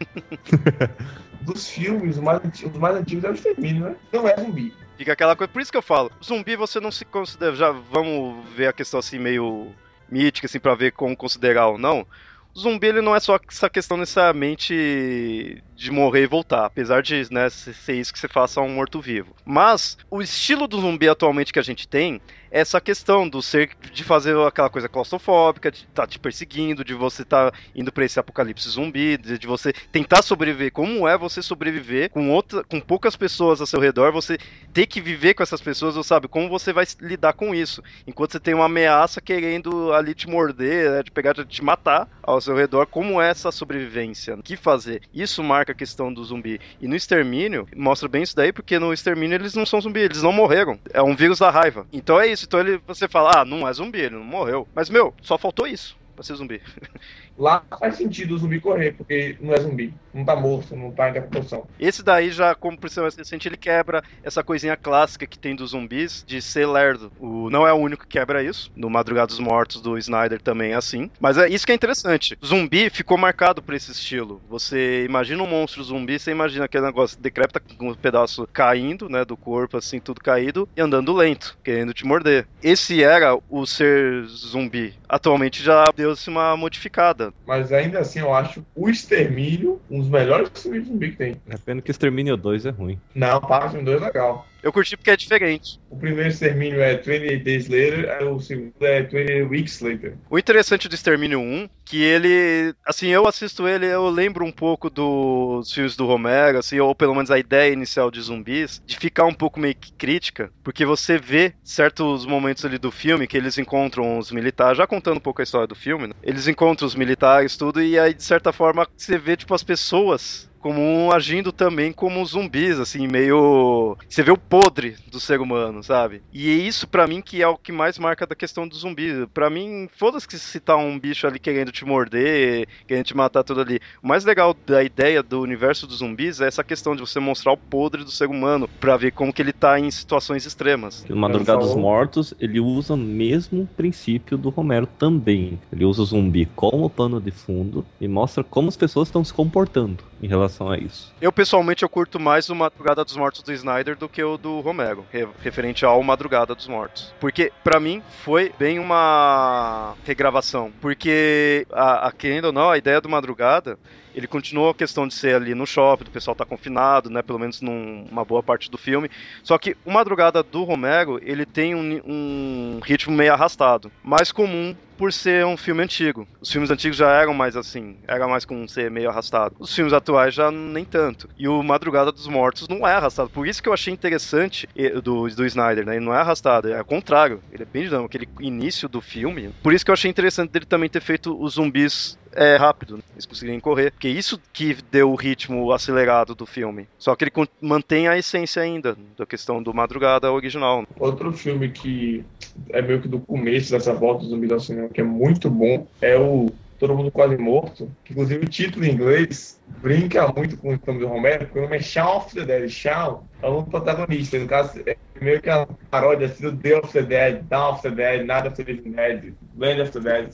Dos filmes, o mais, anti- um dos mais antigos é o Extermínio, né? Não é zumbi. Fica aquela coisa, por isso que eu falo, zumbi você não se considera, já vamos ver a questão assim meio mítica assim para ver como considerar ou não. O zumbi ele não é só essa questão necessariamente de morrer e voltar, apesar de né, ser isso que você faça um morto-vivo. Mas o estilo do zumbi atualmente que a gente tem é essa questão do ser de fazer aquela coisa claustrofóbica, de estar te perseguindo, de você estar indo para esse apocalipse zumbi, de, de você tentar sobreviver. Como é você sobreviver com outra, com poucas pessoas ao seu redor, você ter que viver com essas pessoas, ou sabe como você vai lidar com isso? Enquanto você tem uma ameaça querendo ali te morder, né, de pegar, de te matar ao seu redor, como é essa sobrevivência? O que fazer? Isso marca a questão do zumbi. E no extermínio mostra bem isso daí, porque no extermínio eles não são zumbi, eles não morreram. É um vírus da raiva. Então é isso. Então ele, você fala, ah, não é zumbi, ele não morreu. Mas meu, só faltou isso pra ser zumbi. Lá faz sentido o zumbi correr, porque não é zumbi. Não tá morto, não tá em decomposição. Esse daí já, como por ser mais recente, ele quebra essa coisinha clássica que tem dos zumbis de ser lerdo. O, não é o único que quebra isso. No Madrugada dos Mortos do Snyder também é assim. Mas é isso que é interessante. Zumbi ficou marcado por esse estilo. Você imagina um monstro zumbi, você imagina aquele negócio decrépita com um pedaço caindo, né, do corpo, assim, tudo caído, e andando lento, querendo te morder. Esse era o ser zumbi. Atualmente já deu-se uma modificada. Mas ainda assim, eu acho o Extermínio um dos melhores filmes de zumbi que tem. É pena que Extermínio 2 é ruim. Não, filme 2 é legal. Eu curti porque é diferente. O primeiro Extermínio é 28 Days Later, o segundo é 28 Weeks Later. O interessante do Extermínio 1, que ele, assim, eu assisto ele, eu lembro um pouco dos filmes do Romero, assim, ou pelo menos a ideia inicial de zumbis, de ficar um pouco meio que crítica, porque você vê certos momentos ali do filme que eles encontram os militares, já contando um pouco a história do filme, né? Eles encontram os militares, tudo, e aí, de certa forma, você vê, tipo, as pessoas como agindo também como zumbis, assim, meio. Você vê o podre do ser humano, sabe? E é isso pra mim que é o que mais marca da questão do zumbi. Pra mim, foda-se que se tá um bicho ali querendo te morder, querendo te matar tudo ali. O mais legal da ideia do universo dos zumbis é essa questão de você mostrar o podre do ser humano pra ver como que ele tá em situações extremas. No Madrugada dos. Mortos, ele usa o mesmo princípio do Romero também. Ele usa o zumbi como pano de fundo e mostra como as pessoas estão se comportando em relação relação a isso. Eu, pessoalmente, eu curto mais o Madrugada dos Mortos do Snyder do que o do Romero, re- referente ao Madrugada dos Mortos. Porque, pra mim, foi bem uma regravação. Porque, a, a, querendo ou não, a ideia do Madrugada ele continuou a questão de ser ali no shopping, do pessoal tá confinado, né? Pelo menos numa boa parte do filme. Só que o Madrugada do Romero, ele tem um, um ritmo meio arrastado. Mais comum por ser um filme antigo. Os filmes antigos já eram mais assim, era mais com ser meio arrastado. Os filmes atuais já nem tanto. E o Madrugada dos Mortos não é arrastado. Por isso que eu achei interessante do, do Snyder, né? Ele não é arrastado, é o contrário. Ele é bem dinâmico. Aquele início do filme. Por isso que eu achei interessante dele também ter feito os zumbis é, rápido, né? eles conseguirem correr. Porque isso que deu o ritmo acelerado do filme. Só que ele mantém a essência ainda da questão do Madrugada original. Outro filme que é meio que do começo dessa volta dos zumbis ao cinema, que é muito bom, é o Todo Mundo Quase Morto, que inclusive o título em inglês brinca muito com o nome do Romero, porque o nome é Shaun of the Dead. Shaun é um protagonista, no caso é meio que uma paródia assim, do Day of the Dead, Dawn of the Dead, Nada of the Living Dead, Land of the Dead.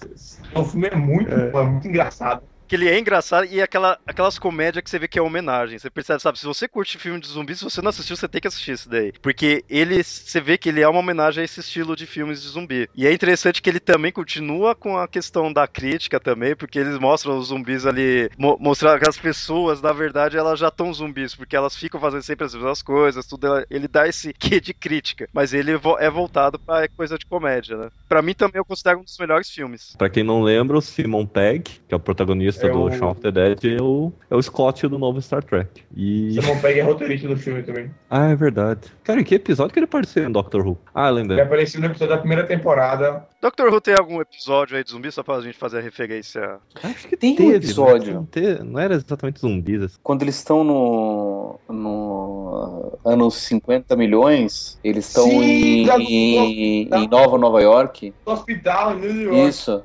O filme é muito, é. é muito engraçado que ele é engraçado e aquela, aquelas comédias que você vê que é homenagem. Você percebe, sabe? Se você curte filme de zumbi, se você não assistiu, você tem que assistir isso daí. Porque ele, você vê que ele é uma homenagem a esse estilo de filmes de zumbi. E é interessante que ele também continua com a questão da crítica também, porque eles mostram os zumbis ali, mo mostrar que as pessoas, na verdade, elas já estão zumbis, porque elas ficam fazendo sempre as mesmas coisas, tudo. Ele dá esse quê de crítica, mas ele é voltado pra coisa de comédia, né? Pra mim também eu considero um dos melhores filmes. Pra quem não lembra, o Simon Pegg, que é o protagonista é do o... Shaun of the Dead, é o, é o Scott do novo Star Trek. E... Simon Pegg é roteirista do filme também. Ah, é verdade. Cara, em que episódio que ele apareceu em Doctor Who? Ah, lembrei. Ele apareceu no episódio da primeira temporada. Doctor Who tem algum episódio aí de zumbi, só pra gente fazer a referência? Acho que tem teve, um episódio. Não, teve, não, era exatamente zumbis. Assim. Quando eles estão no, no anos 50 milhões, eles estão em, em, em Nova Nova York. Hospital em New York. Isso.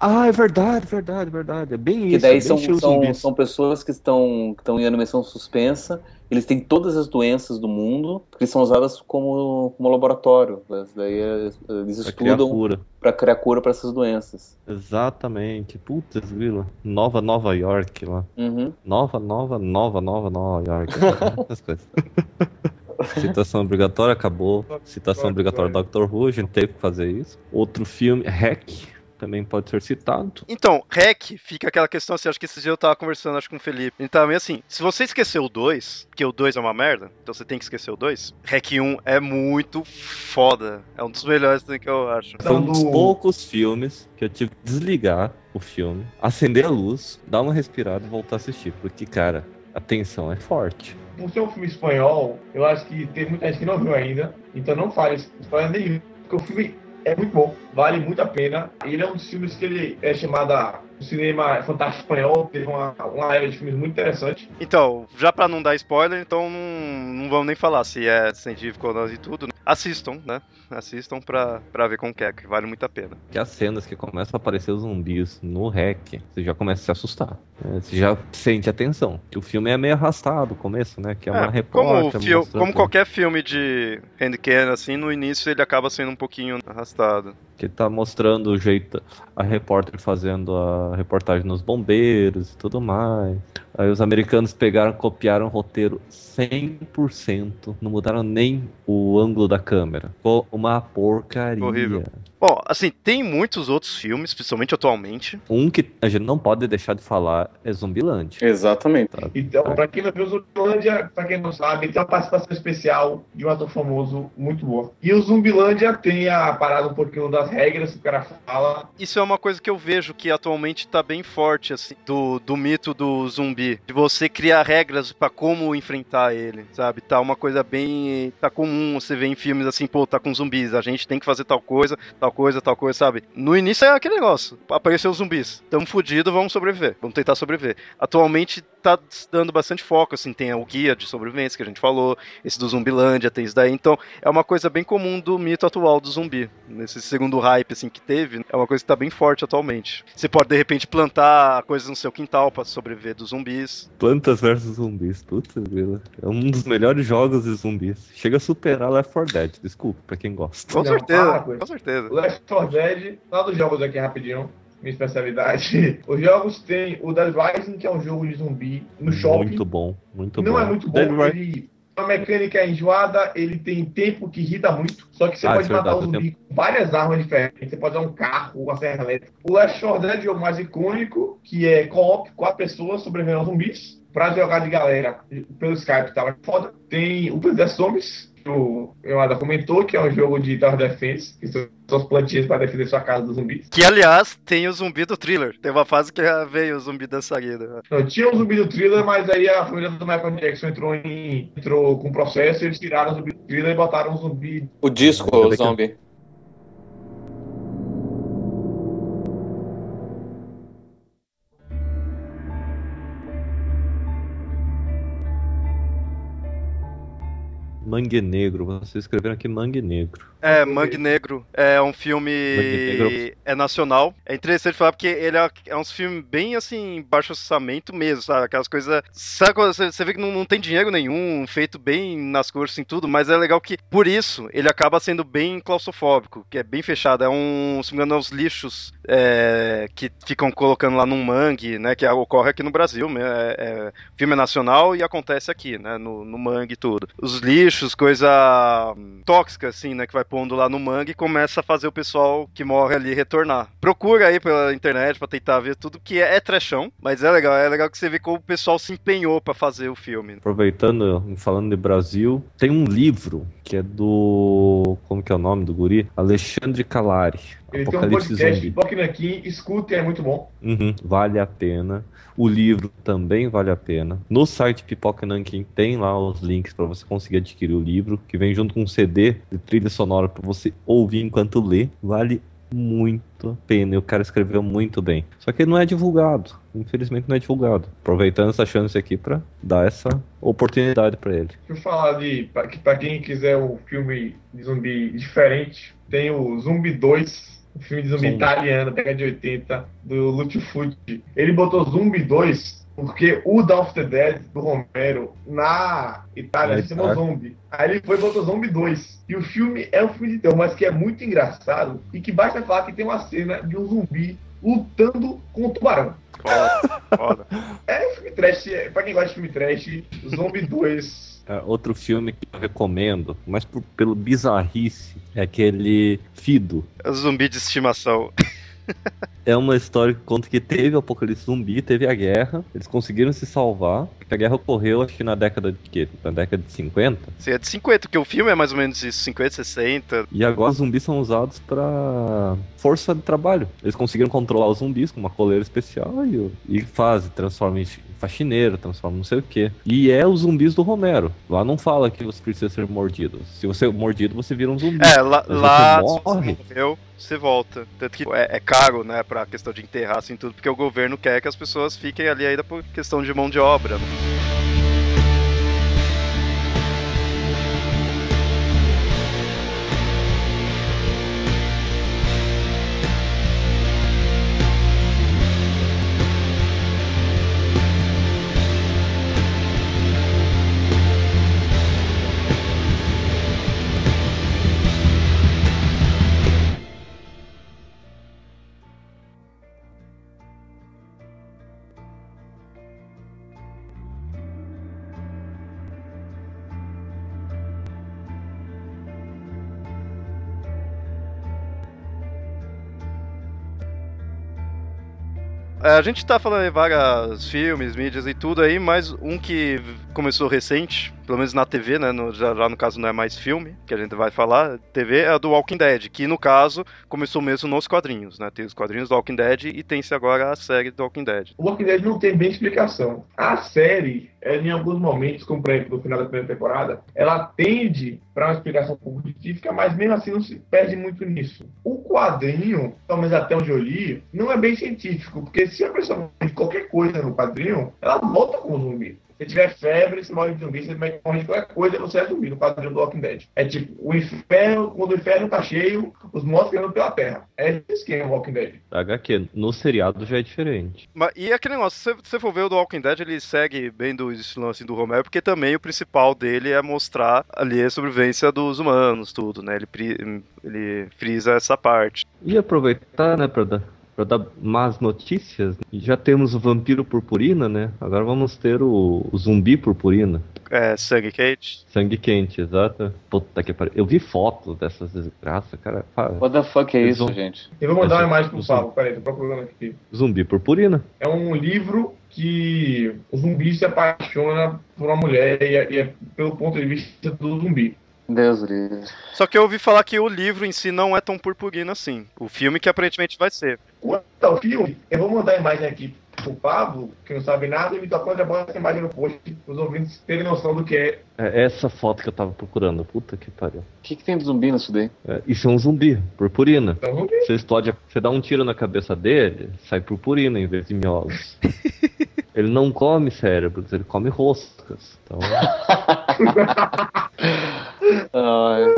Ah, é verdade, verdade, verdade. É bem que isso. Que daí é são, são, são pessoas que estão, que estão em animação suspensa. Eles têm todas as doenças do mundo, que são usadas como, como laboratório. Daí é, eles estudam para criar cura para essas doenças. Exatamente. Putz, Vila. Nova Nova York lá. Uhum. Nova, nova, nova, nova Nova York. Essas coisas. Citação obrigatória acabou. Citação obrigatória Doctor Who, a gente teve que fazer isso. Outro filme, Hack, também pode ser citado. Então, REC, fica aquela questão assim, acho que esses dias eu tava conversando acho com o Felipe. Então, é assim, se você esqueceu o 2, que o 2 é uma merda, então você tem que esquecer o 2, REC 1 é muito foda. É um dos melhores que eu acho. Foi um dos poucos filmes que eu tive que desligar o filme, acender a luz, dar uma respirada e voltar a assistir. Porque, cara, a tensão é forte por ser um filme espanhol, eu acho que tem muita gente que não viu ainda, então não fale spoiler nenhum, porque o filme é muito bom, vale muito a pena. Ele é um dos filmes que ele é chamado cinema fantástico espanhol, teve uma, uma era de filmes muito interessante. Então, já para não dar spoiler, então não, não vamos nem falar se é científico ou não e tudo. Né? Assistam, né? Assistam pra, pra ver como que é, que vale muito a pena. Que as cenas que começam a aparecer os zumbis no REC, você já começa a se assustar. Né? Você já sente atenção. Que o filme é meio arrastado no começo, né? Que é, é uma repórter. Como, como qualquer filme de handcan, assim, no início ele acaba sendo um pouquinho arrastado. Que tá mostrando o jeito, a repórter fazendo a reportagem nos bombeiros e tudo mais. Aí os americanos pegaram, copiaram o roteiro 100%, não mudaram nem o ângulo da câmera. Ficou uma porcaria. Horrível. Bom, assim, tem muitos outros filmes, principalmente atualmente. Um que a gente não pode deixar de falar é Zumbilândia. Exatamente. Tá? Então, pra quem não viu Zumbilândia, pra quem não sabe, tem uma participação especial de um ator famoso muito boa. E o Zumbilândia tem a parada um pouquinho das regras que o cara fala. Isso é uma coisa que eu vejo que atualmente tá bem forte, assim, do, do mito do zumbi. De você criar regras para como enfrentar ele, sabe? Tá uma coisa bem. tá comum você ver em filmes assim, pô, tá com zumbis, a gente tem que fazer tal coisa, tal coisa, tal coisa, sabe? No início é aquele negócio. Apareceu os zumbis. Tamo fudido, vamos sobreviver. Vamos tentar sobreviver. Atualmente tá dando bastante foco, assim, tem o guia de sobrevivência que a gente falou, esse do Zumbilândia, tem isso daí. Então, é uma coisa bem comum do mito atual do zumbi. Nesse segundo hype, assim, que teve, é uma coisa que tá bem forte atualmente. Você pode, de repente, plantar coisas no seu quintal para sobreviver dos zumbis. Plantas versus zumbis, puta vida. É um dos melhores jogos de zumbis. Chega a superar Left 4 Dead, desculpa, pra quem gosta. Com certeza, com certeza. Left 4 Dead, lá dos jogos aqui rapidinho. Minha especialidade. Os jogos tem o Dead Rising, que é um jogo de zumbi no shopping. Muito bom, muito não bom. é muito Dead bom, Rising- ele. A mecânica é enjoada, ele tem tempo que irrita muito. Só que você Ah, pode é matar o verdade, zumbi com várias armas diferentes. Você pode dar um carro, uma serra elétrica. O Last Shore Dead é o jogo mais icônico, que é co-op, quatro pessoas sobrevivendo aos zumbis. Pra jogar de galera pelo Skype tava foda. Tem o vs Zombies, o Yoada comentou, que é um jogo de Tower Defense, que são suas plantinhas para defender sua casa dos zumbis. Que, aliás, tem o zumbi do thriller. Tem uma fase que veio o zumbi dançarina. Não, tinha um zumbi do thriller, mas aí a família do Michael Jackson entrou, em, entrou com processo e eles tiraram o zumbi do thriller e botaram um zumbi. O disco, o bem Mangue Negro, vocês escreveram aqui Mangue Negro. É, Mangue Negro é um filme. Negro. É nacional. É interessante falar porque ele é, é um filme bem assim, baixo orçamento mesmo, sabe? Aquelas coisas. Sabe você, vê que não, não tem dinheiro nenhum, feito bem nas cores e tudo, mas é legal que, por isso, ele acaba sendo bem claustrofóbico, que é bem fechado. É um, se não me engano, é os lixos é, que ficam colocando lá num mangue, né? Que ocorre aqui no Brasil. né, É, é, o filme é nacional e acontece aqui, né? No, no mangue e tudo. Os lixos, coisa hum, tóxica, assim, né? Que vai pondo lá no mangue e começa a fazer o pessoal que morre ali retornar. Procura aí pela internet pra tentar ver tudo que é, é trechão, mas é legal. É legal que você vê como o pessoal se empenhou pra fazer o filme. Aproveitando, falando de Brasil, tem um livro que é do. Como que é o nome do guri? Alexandre Calari. Ele tem um Apocalipse podcast. Block aqui, escutem, é muito bom. Uhum, vale a pena. O livro também vale a pena. No site Pipoca Nankin tem lá os links para você conseguir adquirir o livro, que vem junto com um CD de trilha sonora para você ouvir enquanto lê. Vale muito a pena. E o cara escreveu muito bem. Só que ele não é divulgado. Infelizmente não é divulgado. Aproveitando essa chance aqui para dar essa oportunidade para ele. Deixa eu falar de. Pra quem quiser um filme de zumbi diferente, tem o Zumbi 2. Um filme de zumbi Zumbi. italiano, década de 80, do Lúcio Fucci. Ele botou Zumbi 2 porque o Dawn of the Dead, do Romero, na Itália, se chama. Zombie. Aí ele foi e botou Zombie 2. E o filme é um filme de terror, mas que é muito engraçado e que basta falar que tem uma cena de um zumbi lutando com um tubarão. Foda, foda. É um filme trash, é, pra quem gosta de filme trash, Zombie 2 É, outro filme que eu recomendo, mas por- pelo bizarrice, é aquele Fido. É o zumbi de estimação. É uma história que conta que teve o apocalipse zumbi, teve a guerra, eles conseguiram se salvar, porque a guerra ocorreu acho que na década de quê? Na década de 50, Assim, é de 50, porque o filme é mais ou menos isso, 50, 60. e agora os zumbis são usados pra força de trabalho. Eles conseguiram controlar os zumbis com uma coleira especial e, e fazem, transformam em faxineiro, transformam não sei o que. E é os zumbis do Romero. Lá não fala que você precisa ser mordido. Se você é mordido, você vira um zumbi. É, lá, Mas lá você se morre. você morreu, você volta. Tanto que é, é caro, né, pra questão de enterrar assim tudo, porque o governo quer que as pessoas fiquem ali ainda por questão de mão de obra. né? A gente tá falando em vários filmes, mídias e tudo aí, mas um que começou recente, pelo menos na TV, né? no- já, já no caso não é mais filme, que a gente vai falar, TV, é a do Walking Dead, que no caso começou mesmo nos quadrinhos, né? Tem os quadrinhos do Walking Dead e tem-se agora a série do Walking Dead. O Walking Dead não tem bem explicação. A série, em alguns momentos, como por exemplo no final da primeira temporada, ela tende para uma explicação científica, mas mesmo assim não se perde muito nisso. O quadrinho, pelo menos até onde eu li, não é bem científico, porque se a pessoa de qualquer coisa no quadrinho, ela volta como zumbi. Se tiver febre, se morre de zumbi, se morre de qualquer coisa, você é zumbi no quadrinho do Walking Dead. É tipo, o inferno, quando o inferno tá cheio, os mortos andam pela terra. É esse esquema o Walking Dead. HQ, no seriado já é diferente. Mas, e aquele negócio, se você for ver o do Walking Dead, ele segue bem do estilo assim, do Romero, porque também o principal dele é mostrar ali a sobrevivência dos humanos, tudo, né? Ele, ele frisa essa parte. E aproveitar, né, pra dar- Pra dar más notícias, já temos o vampiro purpurina, né? Agora vamos ter o, o zumbi purpurina. É, sangue quente. Sangue quente, exato. Puta que pariu. Eu vi fotos dessas desgraças, cara. What the fuck é isso, vão- gente? Eu vou mandar uma imagem pro Pablo, peraí, tô procurando aqui. Zumbi purpurina. É um livro que o zumbi se apaixona por uma mulher e é, e é pelo ponto de vista do zumbi. Deus livre. Só que eu ouvi falar que o livro em si não é tão purpurina assim. O filme que aparentemente vai ser. Quanto ao filme, eu vou mandar a imagem aqui pro Pablo, que não sabe nada, e me tocou já bota essa imagem no post os ouvintes terem noção do que é. É essa foto que eu tava procurando. Puta que pariu. O que, que tem de zumbi nisso daí? É, isso é um zumbi, purpurina. Então, zumbi. Você explode, a- você dá um tiro na cabeça dele, sai purpurina em vez de miolos. ele não come cérebros, ele come roscas. Então, Ai.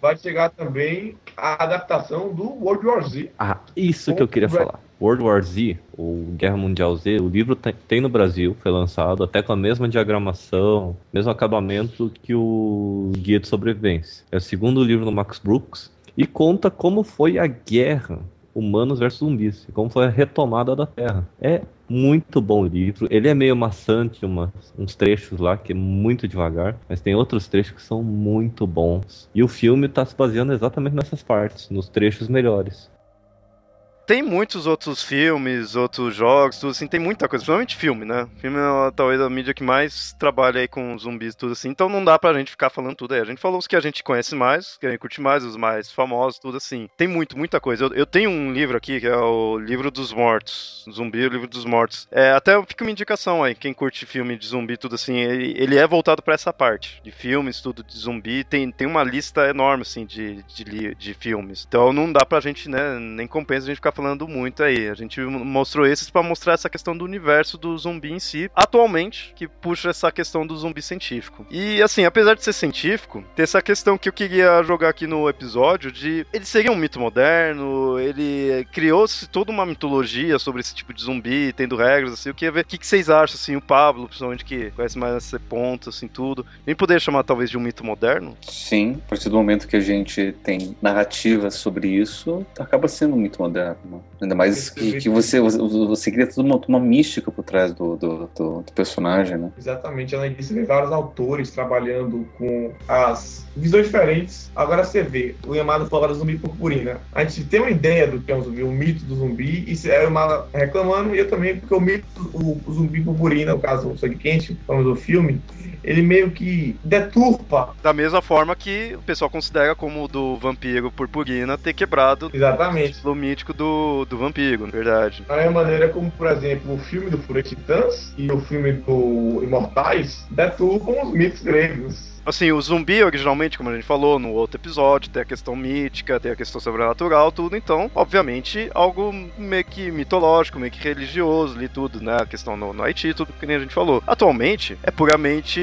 Vai chegar também a adaptação do World War Z. ah, isso que eu queria falar. World War Z, ou Guerra Mundial Z, o livro tem, tem no Brasil, foi lançado até com a mesma diagramação, mesmo acabamento que o Guia de Sobrevivência. É o segundo livro do Max Brooks e conta como foi a guerra humanos versus zumbis, como foi a retomada da Terra. É muito bom livro, ele é meio maçante, umas- uns trechos lá que é muito devagar, mas tem outros trechos que são muito bons. E o filme está se baseando exatamente nessas partes, nos trechos melhores. Tem muitos outros filmes, outros jogos, tudo assim, tem muita coisa, principalmente filme, né? Filme é talvez a mídia que mais trabalha aí com zumbis tudo assim, então não dá pra gente ficar falando tudo aí. A gente falou os que a gente conhece mais, que a gente curte mais, os mais famosos, tudo assim. Tem muito, muita coisa. Eu, eu tenho um livro aqui, que é o Livro dos Mortos, Zumbi, o Livro dos Mortos. É, até fica uma indicação aí, quem curte filme de zumbi, tudo assim, ele, ele é voltado pra essa parte, de filmes, tudo de zumbi, tem, tem uma lista enorme, assim, de, de, de filmes. Então não dá pra gente, né, nem compensa a gente ficar falando muito aí. A gente mostrou esses pra mostrar essa questão do universo do zumbi em si, atualmente, que puxa essa questão do zumbi científico. E assim, apesar de ser científico, tem essa questão que eu queria jogar aqui no episódio de ele seria um mito moderno, ele criou-se toda uma mitologia sobre esse tipo de zumbi, tendo regras, assim, eu queria ver o que, que vocês acham, assim, o Pablo, principalmente que conhece mais esse ponto, assim, tudo. Nem poderia chamar talvez de um mito moderno? Sim, a partir do momento que a gente tem narrativas sobre isso, acaba sendo um mito moderno. Ainda mais que, que você, você, cria toda uma, uma mística por trás do, do, do- do personagem, né? Exatamente, além disso, vê vários autores trabalhando com as visões diferentes. Agora você vê o Yamada fala do zumbi purpurina. A gente tem uma ideia do que é um zumbi, o mito do zumbi, e é o Yamada reclamando, e eu também, porque o mito, o, o zumbi purpurina, no caso, o sangue quente, falando do filme, ele meio que deturpa Da mesma forma que o pessoal considera como o do vampiro purpurina ter quebrado exatamente o mítico do, do vampiro, na verdade. da mesma maneira como, por exemplo, o filme do Fúria Titãs e o filme do Imortais deturpam os mitos gregos. Assim, o zumbi, originalmente, como a gente falou no outro episódio, tem a questão mítica, tem a questão sobrenatural, tudo. Então, obviamente, algo meio que mitológico, meio que religioso ali, tudo, né? A questão no, no Haiti, tudo que nem a gente falou. Atualmente, é puramente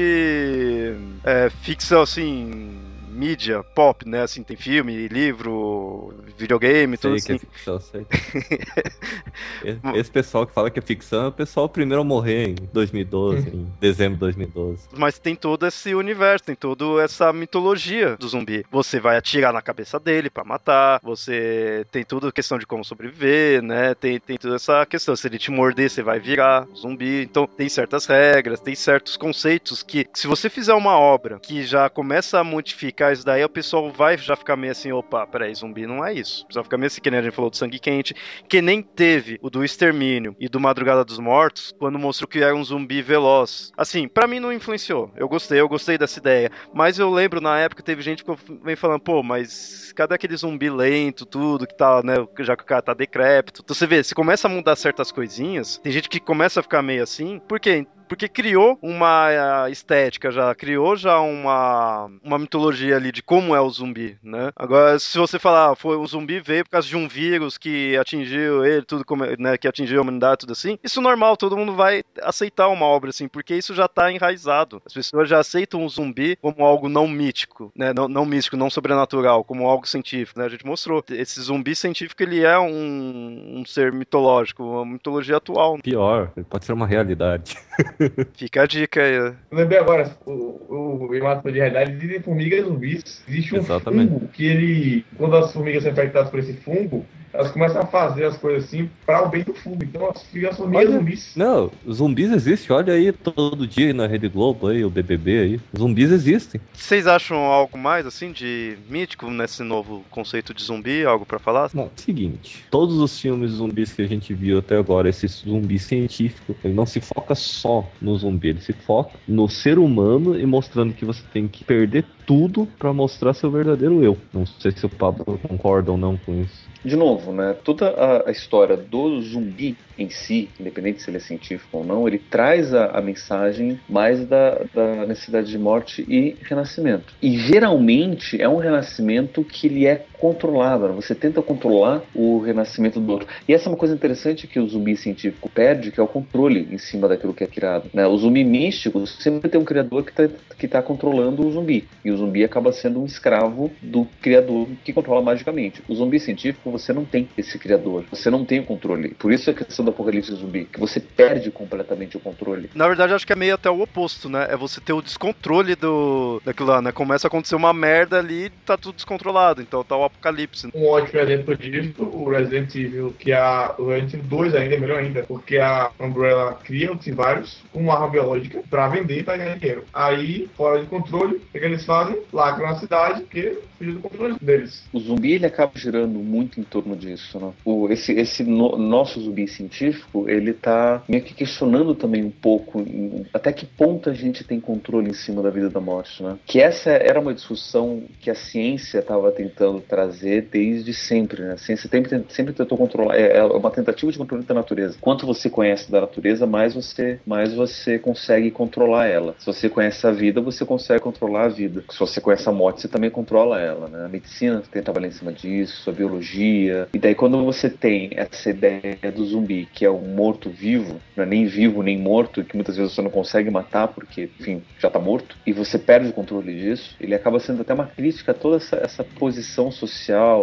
é, ficção, assim, mídia, pop, né? Assim, tem filme, livro, videogame, tudo Sei que assim. é ficção, sei. Esse- pessoal que fala que é ficção é o pessoal primeiro a morrer em 2012, em dezembro de 2012. Mas tem todo esse universo, tem toda essa mitologia do zumbi. Você vai atirar na cabeça dele pra matar, você tem a questão de como sobreviver, né? Tem, tem toda essa questão. Se ele te morder, você vai virar zumbi. Então tem certas regras, tem certos conceitos que, se você fizer uma obra que já começa a modificar isso daí, o pessoal vai já ficar meio assim: opa, peraí, zumbi não é isso. Pessoal fica meio assim, que nem a gente falou do sangue quente, que nem teve o do Extermínio e do Madrugada dos Mortos, quando mostrou que era um zumbi veloz. Assim, pra mim não influenciou. Eu gostei, eu gostei dessa ideia. Mas eu lembro na época teve gente que vem falando, pô, mas cadê aquele zumbi lento, tudo, que tá, né? Já que o cara tá decrépito. Então você vê, se começa a mudar certas coisinhas, tem gente que começa a ficar meio assim, por quê? Porque criou uma ah, estética já, criou já uma, uma mitologia ali de como é o zumbi, né? Agora, se você falar, foi o zumbi veio por causa de um vírus que atingiu ele, tudo como, né, que atingiu a humanidade, tudo assim, isso é normal, todo mundo vai aceitar uma obra assim, porque isso já tá enraizado. As pessoas já aceitam o zumbi como algo não mítico, né? Não, não místico, não sobrenatural, como algo científico, né? A gente mostrou. Esse zumbi científico, ele é um, um ser mitológico, uma mitologia atual. Pior, pode ser uma realidade. Fica a dica aí. Eu lembrei agora, o, o Yamato de realidade, existem formigas zumbis. Existe um Exatamente. fungo que ele, quando as formigas são infectadas por esse fungo, elas começam a fazer as coisas assim para o bem do filme. Então elas ficam assumindo Olha, zumbis. Não, zumbis existem, olha aí todo dia aí na Rede Globo aí, o BBB aí. Zumbis existem. Vocês acham algo mais, assim, de mítico nesse novo conceito de zumbi? Algo pra falar? Bom, seguinte, todos os filmes zumbis que a gente viu até agora, esse zumbi científico, ele não se foca só no zumbi, ele se foca no ser humano e mostrando que você tem que perder tudo pra mostrar seu verdadeiro eu. Não sei se o Pablo concorda ou não com isso. De novo, né? Toda a, a história do zumbi em si, independente se ele é científico ou não, ele traz a, a mensagem mais da, da necessidade de morte e renascimento. E geralmente é um renascimento que ele é controlado. né? Você tenta controlar o renascimento do outro. E essa é uma coisa interessante que o zumbi científico perde, que é o controle em cima daquilo que é criado. Né? O zumbi místico sempre tem um criador que está que tá controlando o zumbi. E o zumbi acaba sendo um escravo do criador que controla magicamente. O zumbi científico, você não tem esse criador. Você não tem o controle. Por isso a questão do apocalipse zumbi, que você perde completamente o controle. Na verdade, acho que é meio até o oposto, né? É você ter o descontrole do daquilo lá, né? Começa a acontecer uma merda ali tá tudo descontrolado. Então tá o apocalipse. Um ótimo exemplo disso, o Resident Evil, que a, o Resident Evil 2 ainda é melhor ainda, porque a Umbrella cria antivários com uma arma biológica pra vender e pra ganhar dinheiro. Aí, fora de controle, o que que eles fazem? Lacram na cidade, porque fugiu do controle deles. O zumbi ele acaba girando muito em torno disso, né? O, esse esse no- nosso zumbi científico, ele tá meio que questionando também um pouco em- até que ponto a gente tem controle em cima da vida e da morte, né? Que essa era uma discussão que a ciência estava tentando trazer desde sempre, né? A ciência sempre, sempre tentou controlar, é, é uma tentativa de controle da natureza. Quanto você conhece da natureza, mais você, mais você consegue controlar ela. Se você conhece a vida, você consegue controlar a vida. Se você conhece a morte, você também controla ela, né? A medicina tenta trabalhar em cima disso, a biologia. E daí quando você tem essa ideia do zumbi, que é um morto-vivo, não é nem vivo nem morto, que muitas vezes você não consegue matar porque, enfim, já tá morto, e você perde o controle disso, ele acaba sendo até uma crítica a toda essa, essa posição social,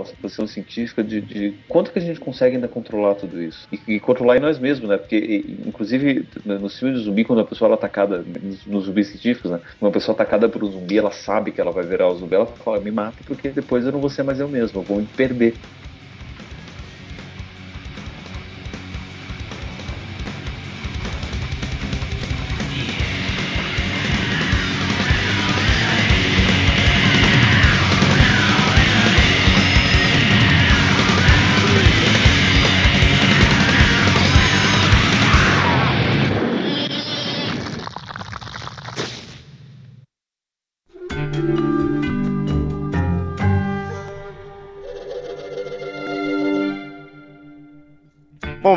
essa posição científica de, de quanto que a gente consegue ainda controlar tudo isso. E, e controlar em nós mesmos, né? Porque, e- inclusive, no filme do zumbi, quando a pessoa é atacada, nos, zumbis científicos, né? Uma pessoa atacada por um zumbi, ela sabe que ela vai virar o zumbi, ela fala, me mata porque depois eu não vou ser mais eu mesmo, eu vou me perder.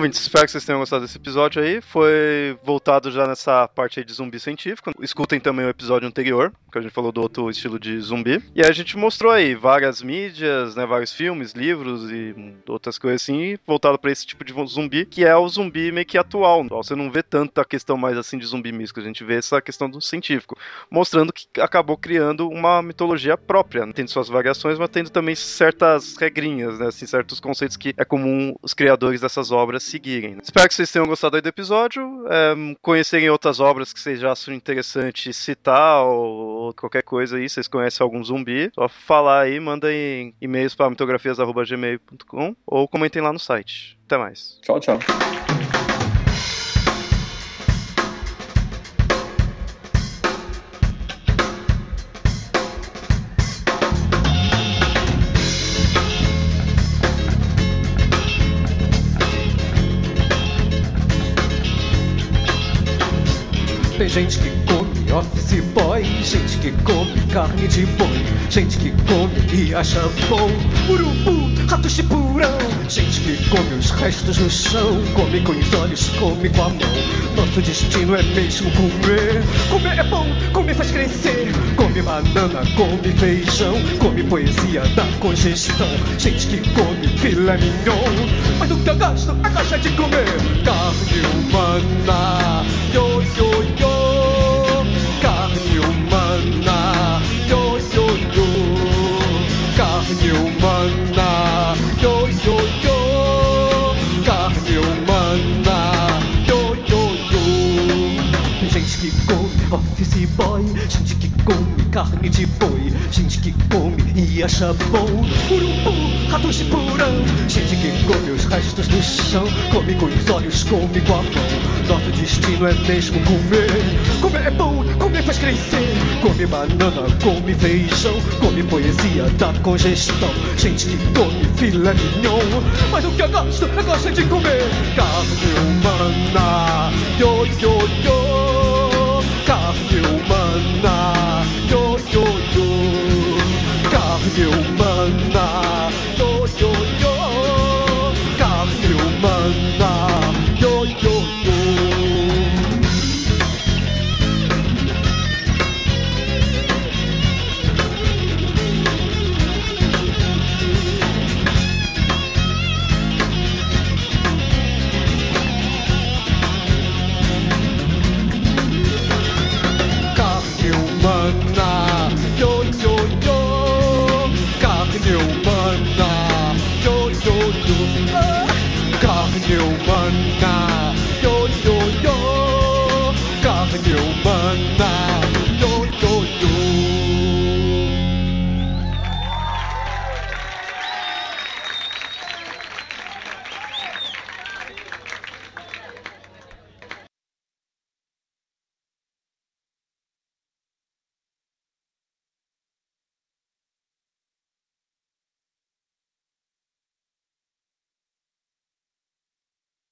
Ouvintes, espero que vocês tenham gostado desse episódio aí. Foi voltado já nessa parte aí de zumbi científico. Escutem também o episódio anterior, que a gente falou do outro estilo de zumbi. E a gente mostrou aí várias mídias, né, vários filmes, livros e outras coisas assim, voltado pra esse tipo de zumbi, que é o zumbi meio que atual. Você não vê tanta questão mais assim de zumbi místico, a gente vê essa questão do científico, mostrando que acabou criando uma mitologia própria, né? tendo suas variações, mas tendo também certas regrinhas, né, assim, certos conceitos que é comum os criadores dessas obras seguirem. né? Espero que vocês tenham gostado do episódio, é, conhecerem outras obras que vocês já acham interessante citar ou, ou qualquer coisa aí, vocês conhecem algum zumbi, só falar aí, mandem e-mails para mitografias.gmail.com ou comentem lá no site. Até mais. Tchau, tchau. Office boy, gente que come carne de boi, gente que come e acha bom urubu, rato chipurão, gente que come os restos no chão, come com os olhos, come com a mão. Nosso destino é mesmo comer. Comer é bom, comer faz crescer. Come banana, come feijão, come poesia da congestão. Gente que come filé mignon, mas nunca gasta a caixa de comer carne humana. Yo, yo, yo. Carne humana. Yo. Carne humana. Yo. Carne humana. Yo, yo. Gente que come office boy, gente que come carne de boi. Gente que come e acha bom. Urubu, rato de porão. Gente que come os restos do chão. Come com os olhos, come com a mão. Nosso destino é mesmo comer. Comer é bom, comer faz crescer. Come banana, come feijão. Come poesia da congestão. Gente que come filé mignon. Mas o que eu gosto, eu gosto de comer carne humana. Yo, yo, yo. Carne humana yo, yo, carne humana, yo, yo, yo.